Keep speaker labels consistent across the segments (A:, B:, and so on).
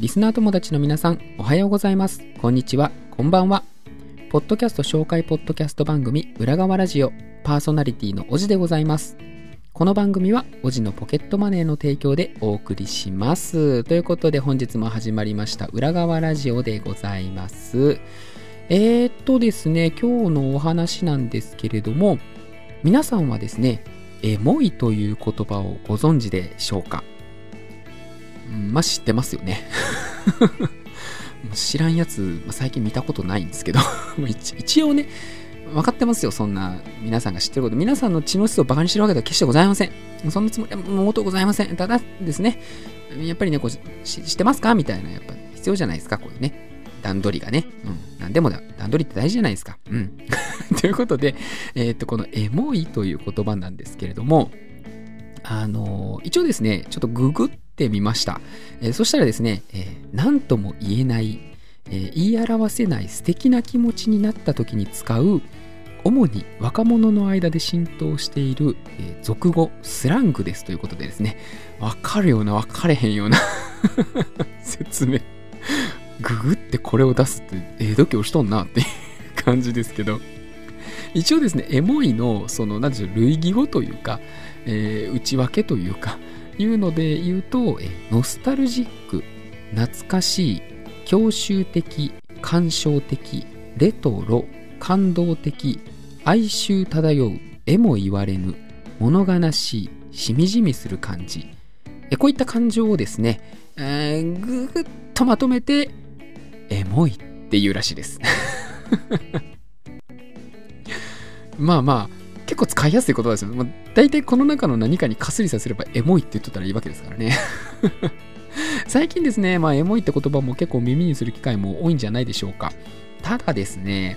A: リスナー友達の皆さん、おはようございます。こんにちは、こんばんは。ポッドキャスト紹介ポッドキャスト番組、裏側ラジオ、パーソナリティのおじでございます。この番組は、おじのポケットマネーの提供でお送りします。ということで、本日も始まりました、裏側ラジオでございます。えー、っとですね、今日のお話なんですけれども、皆さんはですね、エモいという言葉をご存知でしょうか？まあ知ってますよね。知らんやつ、最近見たことないんですけど、一応ね、分かってますよ、そんな皆さんが知ってること。皆さんの知能質をバカにしてるわけでは決してございません。そんなつもりはもとございません。ただですね、やっぱりね、こう知ってますかみたいな、やっぱ必要じゃないですか、こういうね。段取りがね。うん。なんでもだ、段取りって大事じゃないですか。うん。ということで、えっ、と、このエモいという言葉なんですけれども、あの一応ですね、ちょっとググっててみました。えーそしたらですね、えー何とも言えない、えー言い表せない素敵な気持ちになった時に使う、主に若者の間で浸透している、え俗語、スラングですということでですね、わかるような、わかれへんような 説明。ググってこれを出すって、ええ度胸しとんなっていう感じですけど、一応ですね、エモいの、その、なんでしょう、類義語というか、えー内訳というか、いうので言うと、ノスタルジック、懐かしい、郷愁的、感傷的、レトロ、感動的、哀愁漂う、えも言われぬ、物悲しい、しみじみする感じ。こういった感情をですね、えーぐぐっとまとめて、エモいっていうらしいです。まあまあ、結構使いやすい言葉ですよね。まあ、大体この中の何かにかすりさせればエモいって言っとったらいいわけですからね。最近ですね、まあ、エモいって言葉も結構耳にする機会も多いんじゃないでしょうか。ただですね、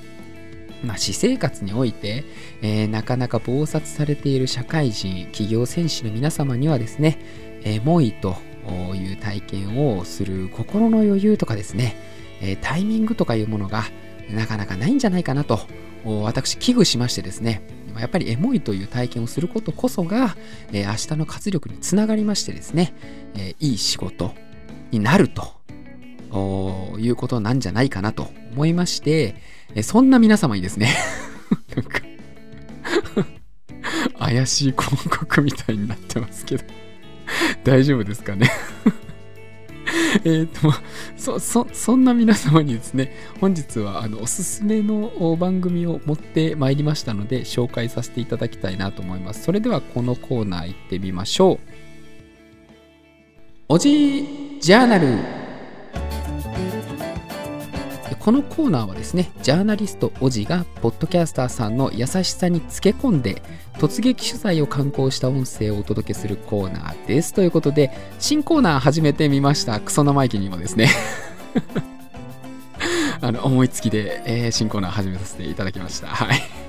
A: まあ、私生活において、えーなかなか忙殺されている社会人、企業戦士の皆様にはですね、エモいという体験をする心の余裕とかですね、えータイミングとかいうものがなかなかないんじゃないかなと、私危惧しましてですね、やっぱりエモいという体験をすることこそが、えー明日の活力につながりましてですね、えーいい仕事になるということなんじゃないかなと思いまして、えそんな皆様にですね、なんか怪しい広告みたいになってますけど、大丈夫ですかね？えっと、そ、そ、そんな皆様にですね、本日はあのおすすめの番組を持ってまいりましたので、紹介させていただきたいなと思います。それではこのコーナー行ってみましょう。おじいジャーナルこのコーナーはですね、ジャーナリストおじが、ポッドキャスターさんの優しさにつけ込んで、突撃取材を刊行した音声をお届けするコーナーです。ということで、新コーナー始めてみました。クソ生意気にもですね。あの、思いつきで、えー新コーナー始めさせていただきました。はい。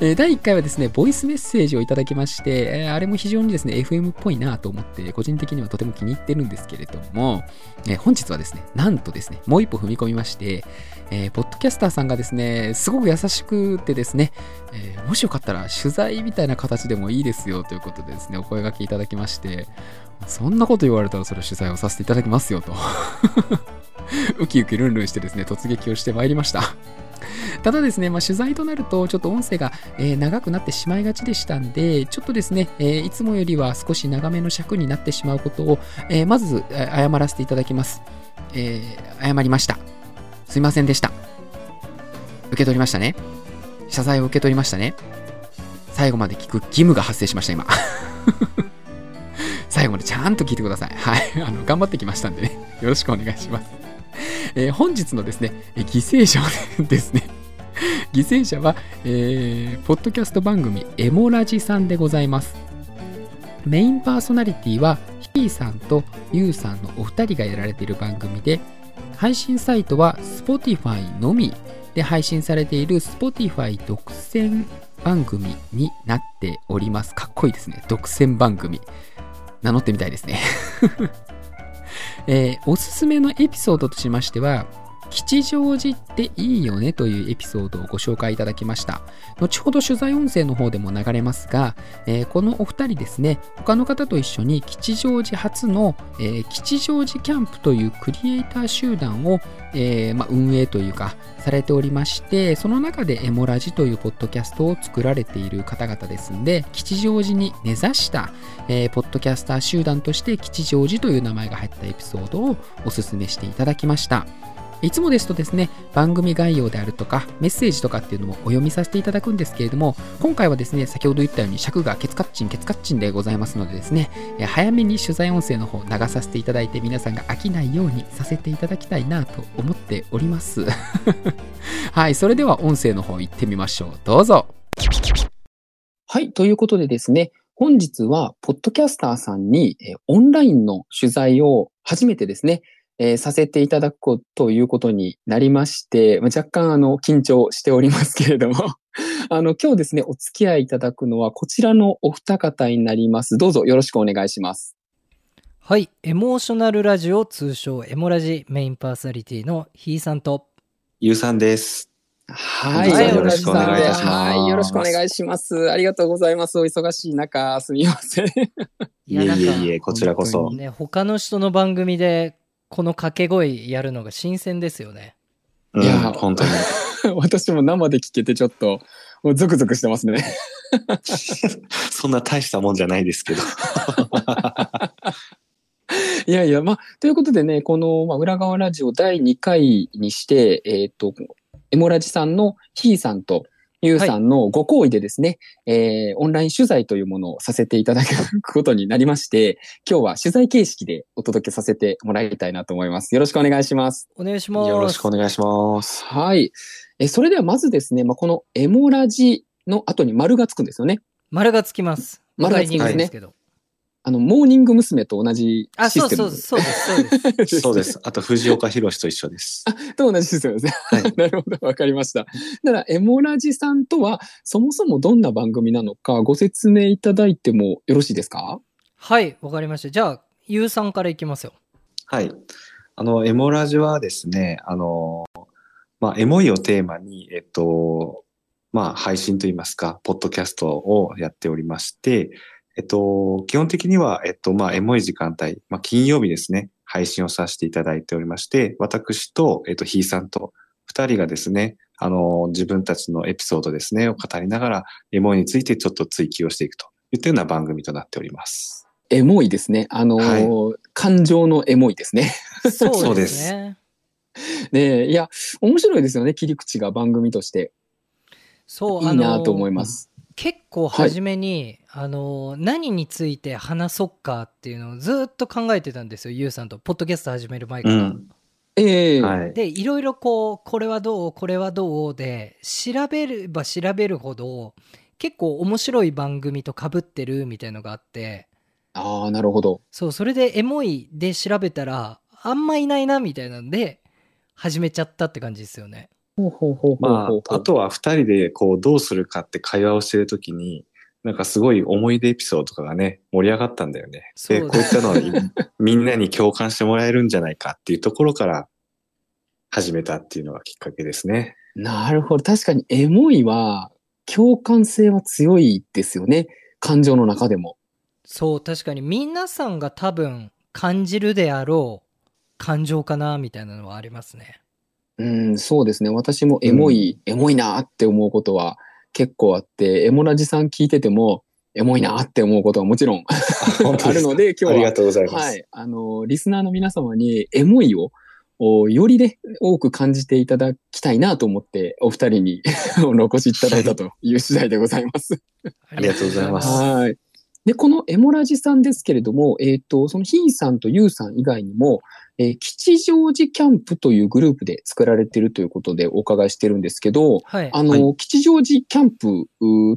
A: え第1回はですね、ボイスメッセージをいただきまして、えあれも非常にですね、FM っぽいなと思って、個人的にはとても気に入ってるんですけれども、え本日はですね、なんとですね、もう一歩踏み込みまして、えーポッドキャスターさんがですね、すごく優しくてですね、えーもしよかったら取材みたいな形でもいいですよということでですね、お声掛けいただきまして、そんなこと言われたらそれ取材をさせていただきますよと。ウキウキルンルンしてですね、突撃をしてまいりました。ただですね、まあ、取材となると、ちょっと音声が、えー長くなってしまいがちでしたんで、ちょっとですね、えーいつもよりは少し長めの尺になってしまうことを、えーまず、謝らせていただきます。えー謝りました。すいませんでした。受け取りましたね。謝罪を受け取りましたね。最後まで聞く義務が発生しました、今。最後までちゃんと聞いてください。はい。あの、頑張ってきましたんでね。よろしくお願いします。えー本日のですね、犠牲者ですね、犠牲者は、えーポッドキャスト番組エモラジさんでございます。メインパーソナリティはヒーさんとユウさんのお二人がやられている番組で、配信サイトは Spotify のみで配信されている Spotify 独占番組になっております。かっこいいですね。独占番組。名乗ってみたいですね。えーおすすめのエピソードとしましては、
B: 吉祥寺っていいよねというエピソードをご紹介いただきました。後ほど取材音声の方でも流れますが、えーこのお二人ですね、他の方と一緒に吉祥寺初の、えー吉祥寺キャンプというクリエイター集団を、えーま、運営というかされておりまして、その中でエモラジというポッドキャストを作られている方々ですんで、吉祥寺に根ざした、えポッドキャスター集団として吉祥寺という名前が入ったエピソードをお勧めしていただきました。いつもですとですね、番組概要であるとか、メッセージとかっていうのもお読みさせていただくんですけれども、今回はですね、先ほど言ったように尺がケツカッチンケツカッチンでございますのでですね、早めに取材音声の方流させていただいて皆さんが飽きないようにさせていただきたいなと思っております。はい、それでは音声の方行ってみましょう。どうぞ。はい、ということでですね、本日は、ポッドキャスターさんに、オンラインの取材を初めてですね、えーさせていただくこということになりまして、まあ若干あの、緊張しておりますけれども、あの、今日ですね、お付き合いいただくのはこちらのお二方になります。どうぞよろしくお願いします。
C: はい。エモーショナルラジオ、通称エモラジメインパーソナリティのひーさんと、
D: ゆうさんです。
B: はい、
C: はいよろ
D: しくお願いいたします
B: はい、よろしくお願いします。ありがとうございます。お忙しい中、すみません。
C: いや
D: いえいえ、こちらこそ。
C: ね、他の人の番組でこの掛け声やるのが新鮮ですよね。
D: うん
B: いや
D: 本当に。
B: 私も生で聞けてちょっと、もうゾクゾクしてますね。
D: そんな大したもんじゃないですけど。
B: いやいや、まあ、ということでね、この、まあ、裏側ラジオ第2回にして、えっ、と、エモラジさんのひーさんとゆうさんのご好意でですね、えーオンライン取材というものをさせていただくことになりまして、今日は取材形式でお届けさせてもらいたいなと思います。よろしくお願いします。
C: お願いします。
D: よろしくお願いします。
B: はい。え、それではまずですね、まあ、このエモラジの後に丸がつくんですよね。
C: 丸がつきます。
B: 丸がつきますねあの、モーニング娘。と同じ
C: あ、
B: システム。
C: そうそう、そうです、そうです。
D: そうです。あと、藤岡弘と一緒です。
B: と同じシステムですね。
D: はい
B: なるほど、わかりました。だから、エモラジさんとは、そもそもどんな番組なのか、ご説明いただいてもよろしいですか？
C: はい、わかりました。じゃあ、ゆうさんからいきますよ。
D: はい。あの、エモラジはですね、あの、まあ、エモいをテーマに、えっと、まあ、配信といいますか、ポッドキャストをやっておりまして、えっと、基本的には、えっと、まあ、エモい時間帯、まあ、金曜日ですね、配信をさせていただいておりまして、私と、えっと、ひいさんと、二人がですね、あの、自分たちのエピソードですね、を語りながら、エモいについてちょっと追求をしていくといったような番組となっております。
B: エモいですね。あのー感情のエモいですね。
C: そうですね。
B: ねえいや、面白いですよね、切り口が番組として。
C: そう、
B: いいなと思います。
C: 結構初めに、あの何について話そうかっていうのをずっと考えてたんですよゆうさんとポッドキャスト始める前から。
D: うん。
B: ええ
D: はい。
C: でいろいろこうこれはどうこれはどうで調べれば調べるほど結構面白い番組とかぶってるみたいのがあって
B: ああ、なるほど。
C: そうそれでエモいで調べたらあんまいないなみたいなんで始めちゃったって感じですよね。
D: まあ、あとは二人でこうどうするかって会話をしてるときに、なんかすごい思い出エピソードとかがね、盛り上がったんだよね。で、
C: そう
D: こういったのを みんなに共感してもらえるんじゃないかっていうところから始めたっていうのがきっかけですね。
B: なるほど。確かにエモいは、共感性は強いですよね。感情の中でも。
C: そう確かに皆さんが多分感じるであろう感情かなみたいなのはありますね。
B: うん、そうですね。私もエモい、エモいなって思うことは結構あって、エモラジさん聞いてても、エモいなって思うことはもちろんあるので、今日は
D: ありが、とうございます。
B: はい、あの、リスナーの皆様にエモいを、およりね、多く感じていただきたいなと思って、お二人に お越しいただいたという次第でございます。
C: あ
D: りがとうございます
B: はい。で、このエモラジさんですけれども、えっ、と、そのヒーさんとユーさん以外にも、えー吉祥寺キャンプというグループで作られているということでお伺いしてるんですけど、
C: はい。
B: あの、吉祥寺キャンプ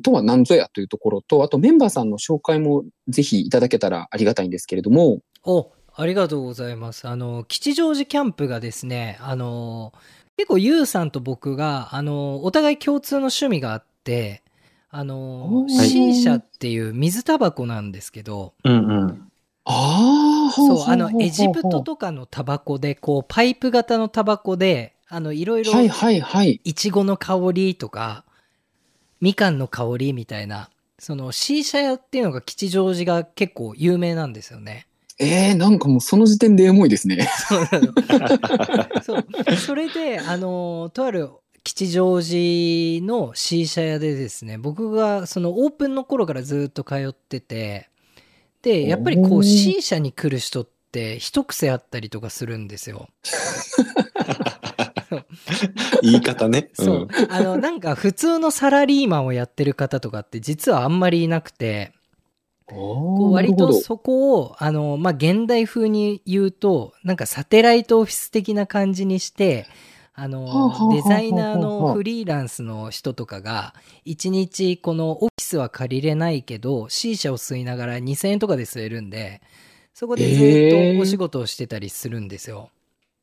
B: とは何ぞやというところと、あとメンバーさんの紹介もぜひいただけたらありがたいんですけれども、
C: お、ありがとうございます。あの、吉祥寺キャンプがですね、あの、結構ゆうさんと僕が、あの、お互い共通の趣味があって、あの、
B: おー
C: C 社っていう水タバコなんですけど、
D: うんうん。
B: ああ、ほ
C: そう、あの、エジプト
B: と、
C: とかのタバコで、こう、パイプ型のタバコで、あの、いろいろ、
B: はいはいはい。
C: いちごの香りとか、みかんの香りみたいな、その C 社屋っていうのが吉祥寺が結構有名なんですよね。
B: えー、なんかもうその時点でエモいですね。
C: そうなの。そう。それで、あの、とある吉祥寺の C 社屋でですね、僕がそのオープンの頃からずっと通ってて、で、やっぱりこう C 社に来る人って一癖あったりとかするんですよ。
D: 言い方ね。
C: そう。あの、なんか普通のサラリーマンをやってる方とかって実はあんまりいなくて、こ
B: こ
C: う割とそこを、あの、まあ、現代風に言うと、なんかサテライトオフィス的な感じにして、あのデザイナーのフリーランスの人とかが、一日このオフィスは借りれないけど、C 社を吸いながら2000円とかで吸えるんで、そこでずっとお仕事をしてたりするんですよ。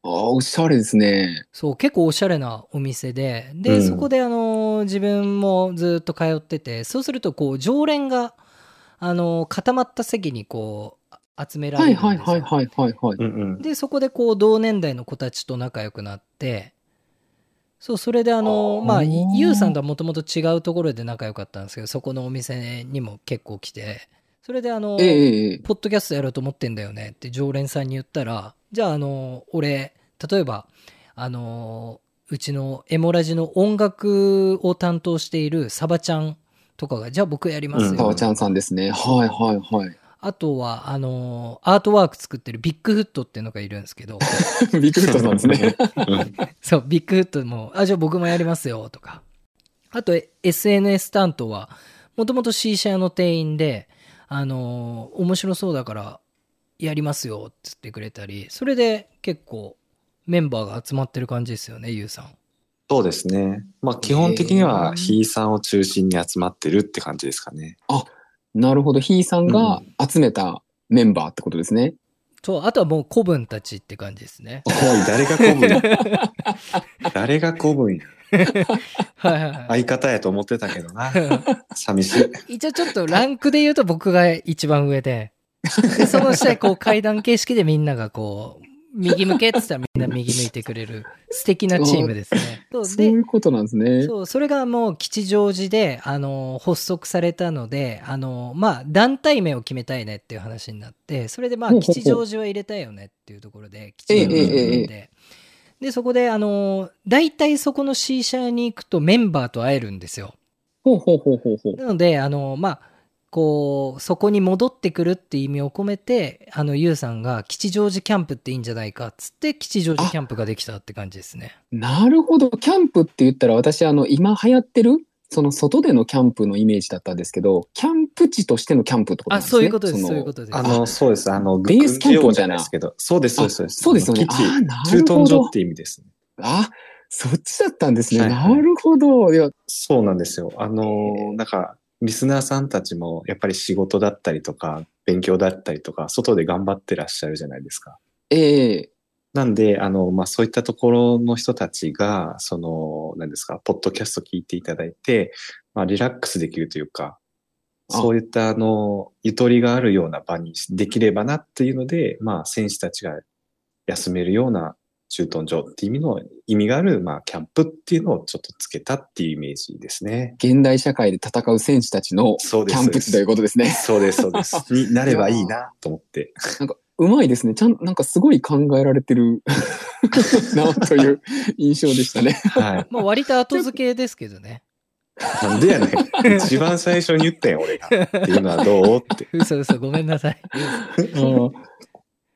B: ああ、おしゃれですね。
C: そう、結構おしゃれなお店で、で、
D: うん
C: そこであの、自分もずっと通ってて、そうするとこう、常連が、あの、固まった席にこう、集めら
B: はい
C: れるんですよ。
B: はいはいはいはいはい。
D: うんうん。
C: で、そこでこう、同年代の子たちと仲良くなって、そう、それであの、
B: あー
C: まあ、ゆうさんとはもともと違うところで仲良かったんですけど、そこのお店にも結構来て、それであの、
B: え。
C: ポッドキャストやろうと思ってんだよねって常連さんに言ったら、じゃあ、あの、俺、例えば、あの、うちのエモラジの音楽を担当しているサバちゃんとかが、じゃあ僕やります
D: うん
C: よ。
B: タワちゃんさんですね。はいはいはい。
C: あとは、あの、アートワーク作ってるビッグフットっていうのがいるんですけど、
B: ビッグフットさんですね。
C: そう、ビッグフットも、あ、じゃあ僕もやりますよ、とか。あと、SNS 担当は、もともと C 社の店員で、あのー面白そうだから、やりますよ、って言ってくれたり、それで結構、メンバーが集まってる感じですよね、ゆうさん。
D: そうですね。まあ基本的に
B: へ
D: は
B: ー
D: ひいさんを中心に集まってるって感じですかね。
B: なるほど。ひいさんが集めたメンバーってことですね。
C: と、あとはもう古文たちって感じですね。
D: おい、誰が古文？や 誰が古文や？
C: はいはいはい。
D: 相方やと思ってたけどな。寂しい。
C: 一応ちょっとランクで言うと僕が一番上で、でその下にこう階段形式でみんながこう、右向けって言ったらみんな右向いてくれる素敵なチームですね。そう
B: そう
C: で
B: いうことなんですね。
C: そう、それがもう吉祥寺で、あの、発足されたので、あの、まあ、団体名を決めたいねっていう話になって、それでまあ、吉祥寺は入れたいよねっていうところで、吉祥寺を入れて、で、そこで、あの、大体そこの C 社に行くとメンバーと会えるんですよ。
B: ほうほうほうほうほう。
C: なので、あの、まあ、こう、そこに戻ってくるっていう意味を込めて、あの、ゆうさんが吉祥寺キャンプっていいんじゃないかっつって、吉祥寺キャンプができたって感じですね。
B: なるほど。キャンプって言ったら私、あの、今流行ってる、その外でのキャンプのイメージだったんですけど、キャンプ地としてのキャンプってことなん
C: あ、
B: ですね。
C: そういうことです、
B: の
C: そういうことです。
D: あの、そうです。あの、
B: ベースキャンプ
D: じゃないですけど。そうです、そうです、そうです。
B: あそうですよね
D: 駐屯所って意味です。
B: あ、そっちだったんですね。
D: はいはい
B: なるほど。いや、
D: そうなんですよ。あの、なんか、リスナーさんたちも、やっぱり仕事だったりとか、勉強だったりとか、外で頑張ってらっしゃるじゃないですか。
B: ええ
D: なんで、あの、まあ、そういったところの人たちが、その、何ですか、ポッドキャスト聞いていただいて、まあ、リラックスできるというか、
B: あ
D: そういった、あの、ゆとりがあるような場にできればなっていうので、まあ、選手たちが休めるような駐屯所っていう意味の、意味がある、まあ、キャンプっていうのをちょっとつけたっていうイメージですね。
B: 現代社会で戦う選手たちの。キャンプ地ということですね。
D: そうです、そうです。になればいいなと思って。
B: なんか、うまいですね。ちゃん、なんかすごい考えられてる なという印象でしたね。
D: はい。
C: まあ割と後付けですけどね。
D: なんでやねん。一番最初に言ったんよ、俺が。っていうのはどう？って。
C: 嘘嘘、ごめんなさい。
B: うん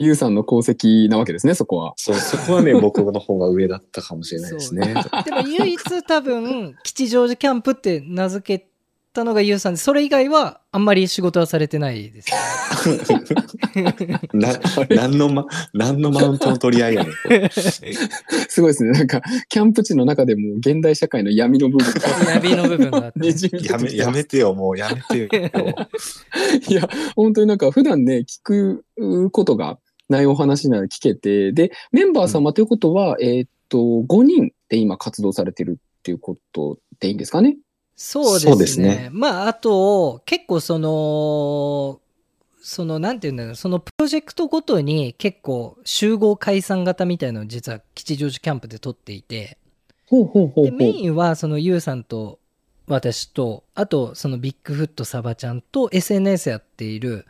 B: ゆうさんの功績なわけですね、そこは。
D: そう、そこはね、僕の方が上だったかもしれないですね。
C: でも唯一多分、吉祥寺キャンプって名付けたのがゆうさんで、それ以外はあんまり仕事はされてないです。
D: な、何のま、何のマウントの取り合いやねん。
B: すごいですね。なんか、キャンプ地の中でも現代社会の闇の部分が
C: 闇の部分が
D: やめ、やめてよ、もうやめてよ。
B: いや、本当になんか普段ね、聞くことがないお話なら聞けて、で、メンバー様ということは、えーっと、5人で今活動されてるっていうことでいいんですかね？
C: そうですね。
D: ね
C: まあ、あと、結構その、その、なんていうんだろう、そのプロジェクトごとに結構集合解散型みたいなのを実は吉祥寺キャンプで撮っていて、
B: ほうほうほうほ
C: で、
B: う。
C: メインはそのユウさんと私と、あとそのビッグフットサバちゃんと SNS やっている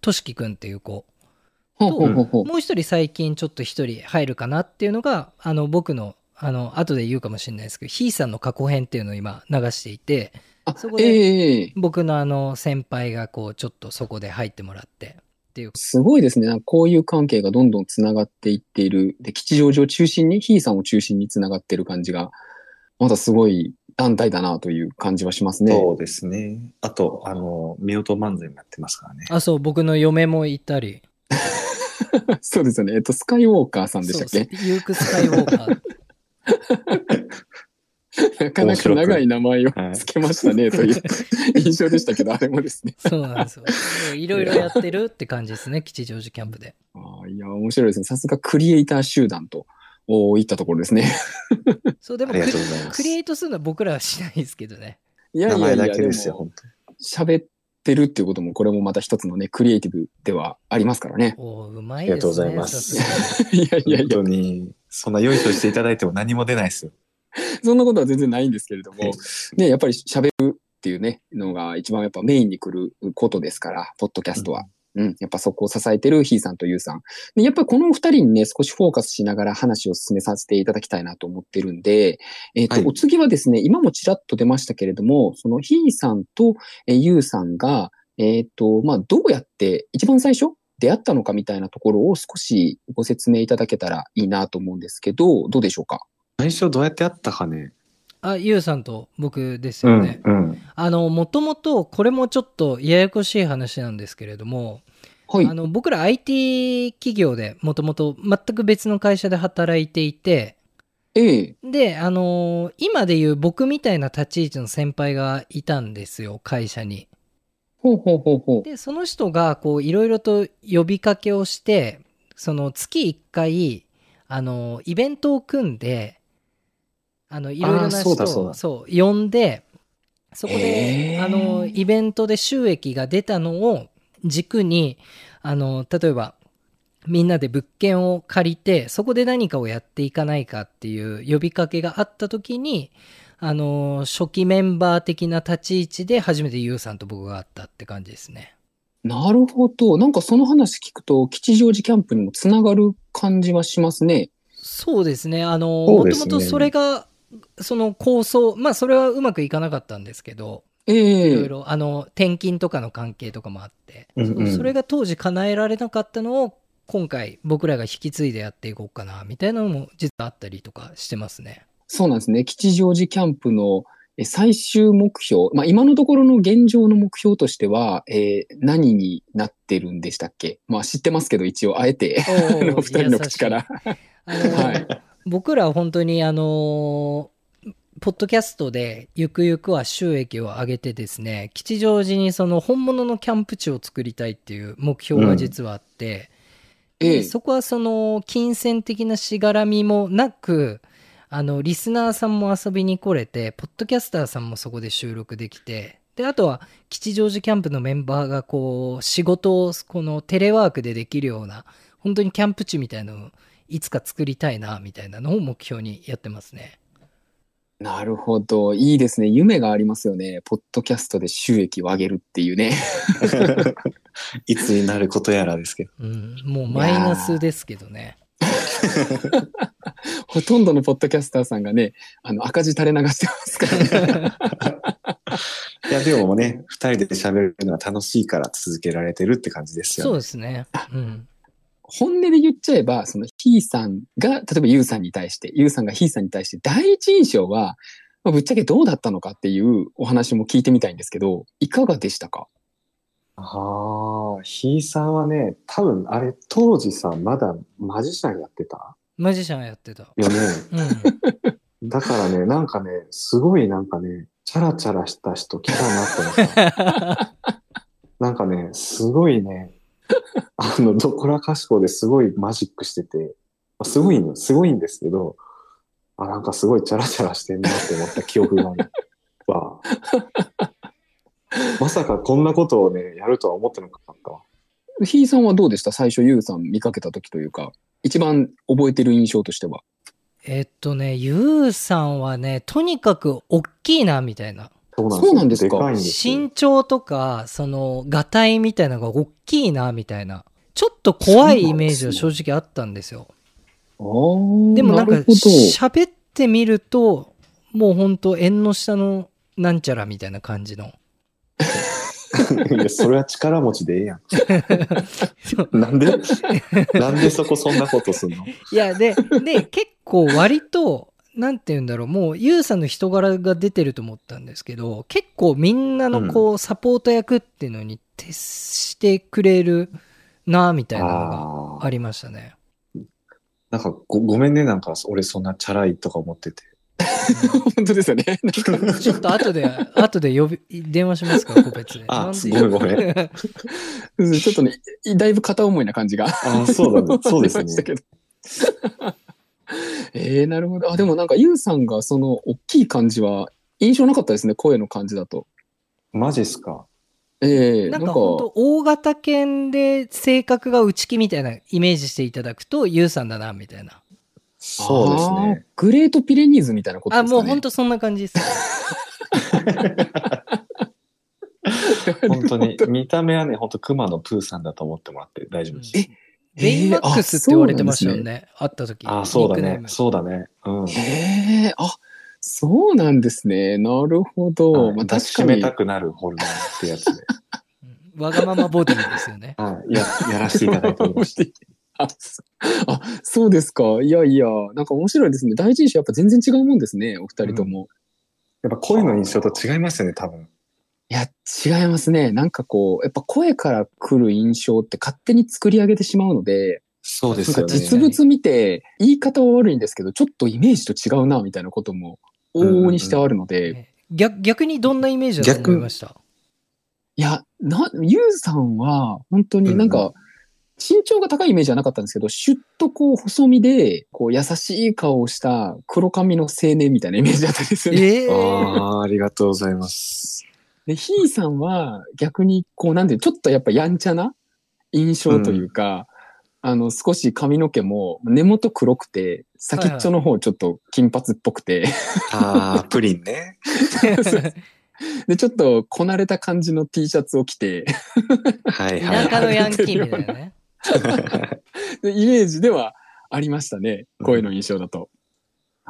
C: としきくんっていう子。
B: ほうほうほうほう。
C: もう一人最近ちょっと一人入るかなっていうのが、あの僕の、あの、後で言うかもしれないですけど、ヒーさんの過去編っていうのを今流していて、
B: あ
C: そこで
B: ええ
C: 僕のあの先輩がこうちょっとそこで入ってもらってっていう。
B: すごいですね。なんかこういう関係がどんどんつながっていっている。で、吉祥寺を中心に、ヒーさんを中心につながっている感じが、まだすごい団体だなという感じはしますね。
D: そうですね。あと、あの、夫婦漫才もやってますからね。
C: あ、そう、僕の嫁もいたり。
B: そうですよね。えっと、スカイウォーカーさんでしたっけ？
C: そうユークスカイウォーカー。
B: なかなか長い名前を
D: はい
B: つけましたね、という 印象でしたけど、あれもですね。
C: そうなんですよ。いろいろやってるって感じですね、吉祥寺キャンプで。
B: あーいや、面白いですね。さすがクリエイター集団とおいったところですね。
C: そう、でもクリ
D: ありがとうございます
C: クリエイトするのは僕らはしないですけどね。
B: いや
D: 名
B: いやいや、
D: 前だけですよ、
B: も
D: 本当
B: 喋ってるっていうことも、これもまた一つのね、クリエイティブではありますからね。
C: おーうまいですね。
D: ありがとうございます
B: いやいやいや
D: 本当、に、そんな良いとしていただいても何も出ないですよ。
B: そんなことは全然ないんですけれども
D: はい、
B: ね、やっぱり喋るっていうね、のが一番やっぱメインに来ることですから、ポッドキャストは。うん、やっぱそこを支えてるヒーさんとユーさん。で、やっぱりこのお二人にね、少しフォーカスしながら話を進めさせていただきたいなと思ってるんで、えっ、と、
D: はい
B: お次はですね、今もちらっと出ましたけれども、そのヒーさんとえーユーさんが、えっ、と、まあ、どうやって一番最初出会ったのかみたいなところを少しご説明いただけたらいいなと思うんですけど、どうでしょうか？
D: 最初どうやってやったかね。
C: あ、ゆうさんと僕ですよね。
D: うん。
C: あの、もともと、これもちょっとややこしい話なんですけれども、
B: はい
C: あ。の僕ら IT 企業でもともと全く別の会社で働いていて、
B: ええ
C: で、あのー今でいう僕みたいな立ち位置の先輩がいたんですよ、会社に。
B: ほうほうほうほう。
C: で、その人が、こう、いろいろと呼びかけをして、その月1回、あの、イベントを組んで、あの、いろいろな人を、
D: だそう
C: 呼んで、そこ
B: へ
C: で、
B: ー
C: あの、イベントで収益が出たのを軸に、あの、例えば、みんなで物件を借りて、そこで何かをやっていかないかっていう呼びかけがあった時に、あの、初期メンバー的な立ち位置で初めてユウさんと僕が会ったって感じですね。
B: なるほど。なんかその話聞くと、吉祥寺キャンプにもつながる感じはしますね。
C: そうですね。あの、もともとそれが、その構想、まあそれはうまくいかなかったんですけど、
B: ええ。
C: いろいろ、あの、転勤とかの関係とかもあって、
D: うんうん。
C: それが当時叶えられなかったのを、今回僕らが引き継いでやっていこうかな、みたいなのも実はあったりとかしてますね。
B: そうなんですね。吉祥寺キャンプのえ最終目標、まあ今のところの現状の目標としては、えー何になってるんでしたっけ？まあ知ってますけど、一応あえて、お 二人の口から。
C: あの、
B: はい
C: 僕らは本当にあのポッドキャストでゆくゆくは収益を上げてですね、吉祥寺にその本物のキャンプ地を作りたいっていう目標が実はあって、
B: ええ。
C: そこはその金銭的なしがらみもなく、あの、リスナーさんも遊びに来れて、ポッドキャスターさんもそこで収録できて、で、あとは吉祥寺キャンプのメンバーがこう、仕事をこのテレワークでできるような、本当にキャンプ地みたいなのをいつか作りたいな、みたいなのを目標にやってますね。
B: なるほど。いいですね。夢がありますよね。ポッドキャストで収益を上げるっていうね。
D: いつになることやらですけど。
C: うん、もうマイナスですけどね。
B: ほとんどのポッドキャスターさんがね、あの赤字垂れ流してますからね。
D: いや、でもね、二人で喋るのは楽しいから続けられてるって感じですよね。
C: そうですね。うん。
B: 本音で言っちゃえば、そのヒーさんが、例えばユウさんに対して、ユウさんがヒーさんに対して、第一印象は、まあぶっちゃけどうだったのかっていうお話も聞いてみたいんですけど、いかがでしたか？
D: ああ、ひいさんはね、多分あれ、当時さ、まだマジシャンやってた？
C: マジシャンやってた。
D: よね。
C: うん。
D: だからね、なんかね、すごいなんかね、チャラチャラした人来たなって思った。なんかね、すごいね、あの、どこらかしこですごいマジックしてて、まあすごいの、すごいんですけど、あ、なんかすごいチャラチャラしてんなって思った記憶がね、わまさかこんなことをね、やるとは思ってなかったわ。
B: ひいさんはどうでした？最初ユウさん見かけた時というか、一番覚えてる印象としては。
C: えっとね、ゆうさんはね、とにかく大きいな、みたいな。
D: そう
B: なんですか？
C: 身長とか、その、がたいみたいなのが大きいな、みたいな。ちょっと怖いイメージは正直あったんですよ。
B: あー
C: でもなんか、喋ってみると、もうほんと縁の下のなんちゃらみたいな感じの。
D: いや、それは力持ちでええやん。なんで？なんでそこそんなことすんの？
C: いや、で、で、結構割と、なんて言うんだろう、もう、ゆうさんの人柄が出てると思ったんですけど、結構みんなのこう、サポート役っていうのに徹してくれるな、みたいなのが
D: あ
C: りましたね。
D: なんかご、ごめんね、なんか、俺そんなチャラいとか思ってて。
B: 本当ですよね。なんか
C: ちょっと後で、後で呼び、電話しますから、個別で。
D: あごめんごめん
B: うんちょっとね、いだいぶ片思いな感じが。
D: ああ、そうだね。そうですね
B: ありました。けどえー、なるほど。あ、でもなんか、ユウさんがその大きい感じは印象なかったですね、声の感じだと。
D: マジっすか？
B: ええ
C: なんか本当大型犬で性格が内気みたいなイメージしていただくと、ゆうさんだな、みたいな。
D: そうです
B: あー
D: ね。
B: グレートピレニーズみたいなこと
C: あ、
B: ですかね。
C: もう本当そんな感じです。
D: 本当に。見た目はね、本当熊のプーさんだと思ってもらって大丈夫です。
B: え
C: ベイマックスって言われてましたよね。会った時。
D: ああ、そうだねそうだね。うん。
B: へえ、あ、そうなんですね。なるほど。
D: はい
B: まあ確かに。
D: めたくなるホルモンってやつで。
C: うんわがままボディですよね。
D: はい。や、やらせていただいておりました。
B: あ、そあそうですか。いやいや、なんか面白いですね。第一印象やっぱ全然違うもんですね、お二人とも。
D: やっぱ声の印象と違いますよね、多分。
B: いや、違いますね。なんかこう、やっぱ声から来る印象って勝手に作り上げてしまうので、
D: そうで
B: なんか
D: すよね。
B: 実物見て、言い方は悪いんですけど、ちょっとイメージと違うな、みたいなことも往々にしてあるので、
C: え逆逆にどんなイメージだと思いました？
B: いや、な、ゆうさんは、本当になん
D: うん
B: か、身長が高いイメージはなかったんですけど、シュッとこう、細身で、こう、優しい顔をした黒髪の青年みたいなイメージだったんですよね。
C: ええ
D: ああ、ありがとうございます。
B: で、ひーさんは、逆に、こう、なんていう、ちょっとやっぱやんちゃな印象というか、あの、少し髪の毛も根元黒くて、先っちょの方ちょっと金髪っぽくて、
D: ああ、プリンね。
B: で、ちょっとこなれた感じの T シャツを着て、
D: はいはい。
C: 田舎のヤンキーみたいなね。
B: でイメージではありましたね。声の印象だと。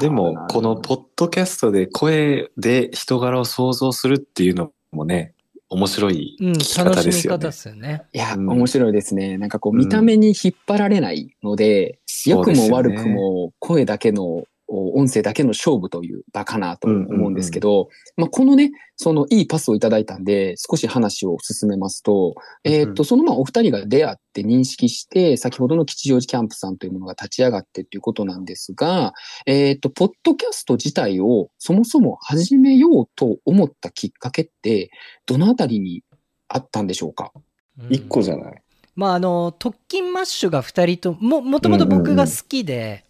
D: でも
B: あー、
D: このポッドキャストで声で人柄を想像するっていうのもね、面白い
C: うん、
D: 聞き方
C: 楽
D: ですよね
C: しみ方で。すよね。
B: いや、
D: うん
B: 面白いですね。なんかこう、見た目に引っ張られないので、良くも悪くも声だけの、お音声だけの勝負という場かなと思うんですけど、まあ、このね、そのいいパスをいただいたんで、少し話を進めますと、えーっと、そのまあお二人が出会って認識して、先ほどの吉祥寺キャンプさんというものが立ち上がってということなんですが、えーっと、ポッドキャスト自体をそもそも始めようと思ったきっかけって、どのあたりにあったんでしょうか？
C: うん。
D: 一個じゃない？
C: まあ、あの、特勤マッシュが二人とも、もともと僕が好きで、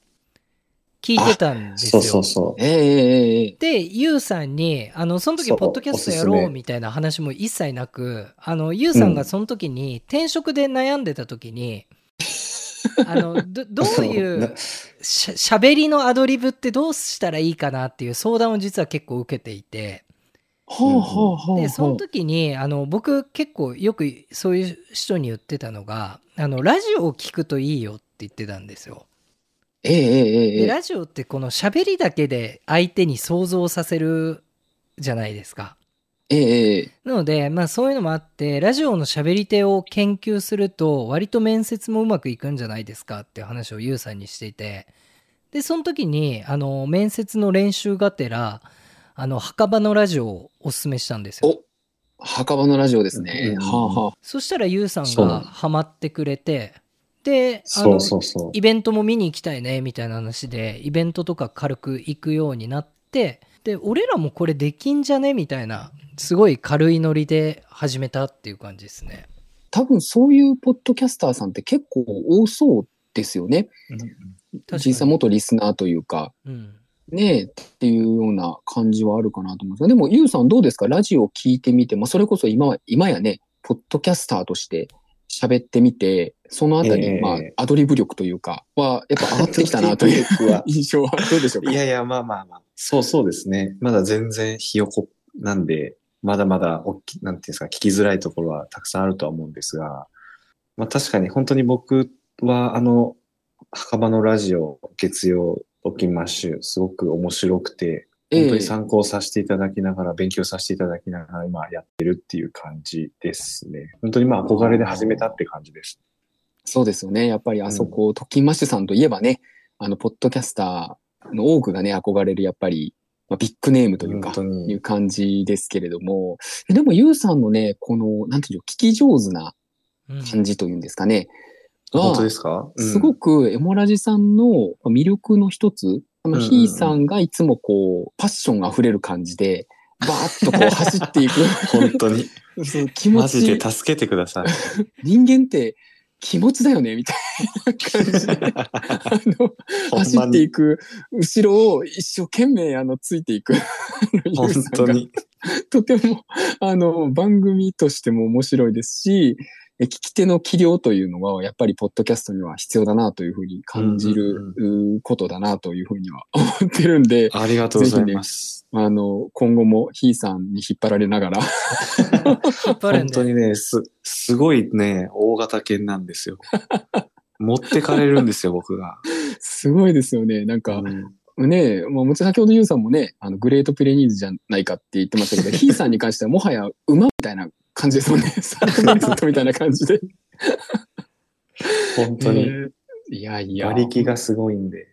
C: 聞いてたんですよ。
D: そうそうそ
B: ええええええ
C: で、ゆうさんに、あの、その時、ポッドキャストやろうみたいな話も一切なく、あの、ゆうさんがその時に、転職で悩んでた時に、あの、ど、どうい
D: な
C: う、しゃ、喋りのアドリブってどうしたらいいかなっていう相談を実は結構受けていて、
B: ほうほうほう。
C: で、その時に、あの、僕結構よくそういう人に言ってたのが、あの、ラジオを聞くといいよって言ってたんですよ。
B: ええええ
C: ラジオってこの喋りだけで相手に想像させるじゃないですか。
B: ええええ
C: なので、まあそういうのもあって、ラジオの喋り手を研究すると、割と面接もうまくいくんじゃないですかって話をゆうさんにしていて、で、その時に、あの、面接の練習がてら、あの、墓場のラジオをおすすめしたんですよ。
B: お墓場のラジオですね。
D: うん
B: はあはあ。
C: そしたらゆうさんがハマってくれて、で、あの
D: そう、そう。
C: イベントも見に行きたいね、みたいな話で、イベントとか軽く行くようになって、で、俺らもこれできんじゃね？みたいな、すごい軽いノリで始めたっていう感じですね。
B: 多分そういうポッドキャスターさんって結構多そうですよね。実際元リスナーというか、
C: うん。
B: ねえ、っていうような感じはあるかなと思うんですが、でも、ゆうさんどうですか？ラジオを聞いてみて、まあ、それこそ今は、今やね、ポッドキャスターとして喋ってみて、そのあたり、
D: ええ
B: まあ、アドリブ力というか、は、やっぱ上がってきたなという印象は どうでしょうか？
D: いやいや、まあまあまあ。そうそうですね。まだ全然ひよこなんで、まだまだ大き、なんていうんですか、聞きづらいところはたくさんあるとは思うんですが、まあ確かに本当に僕は、あの、墓場のラジオ、月曜、トキンマッシュ、すごく面白くて、
B: ええ
D: 本当に参考させていただきながら、勉強させていただきながら、今やってるっていう感じですね。本当にまあ憧れで始めたって感じです。
B: そうですよね。やっぱりあそこ、トキンマッシュさんといえばね、あの、ポッドキャスターの多くがね、憧れる、やっぱり、まあ、ビッグネームというか、いう感じですけれども、えでも、ユウさんのね、この、なんていうの、聞き上手な
C: うん
B: 感じというんですかね。
D: 本当ですか、うん
B: すごくエモラジさんの魅力の一つ、あの、
D: うんうんうん
B: ヒーさんがいつもこう、パッション溢れる感じで、バーッとこう走っていく。
D: 本当に。
B: そう気持
D: マ
B: ち
D: ジで助けてください。
B: 人間って気持ちだよね、みたいな感じで。あの、走っていく後ろを一生懸命あのついていく。
D: 本当に。
B: とても、あの、番組としても面白いですし、え聞き手の器量というのは、やっぱりポッドキャストには必要だなというふうに感じるうことだなというふうには思ってるんで、
D: ありがとうございます。
B: あの、今後もヒーさんに引っ張られながら。
D: 本当にね、す、すごいね、大型犬なんですよ。持ってかれるんですよ、僕が。
B: すごいですよね。なんか、
D: うん
B: ねえ、まあ、もちろん先ほどユウさんもね、あの、グレートプレニーズじゃないかって言ってましたけど、ヒーさんに関してはもはや馬みたいな感じですもんね。サードメットみたいな感じで。
D: 本当に。
B: えーいやいや。
D: 馬力がすごいんで。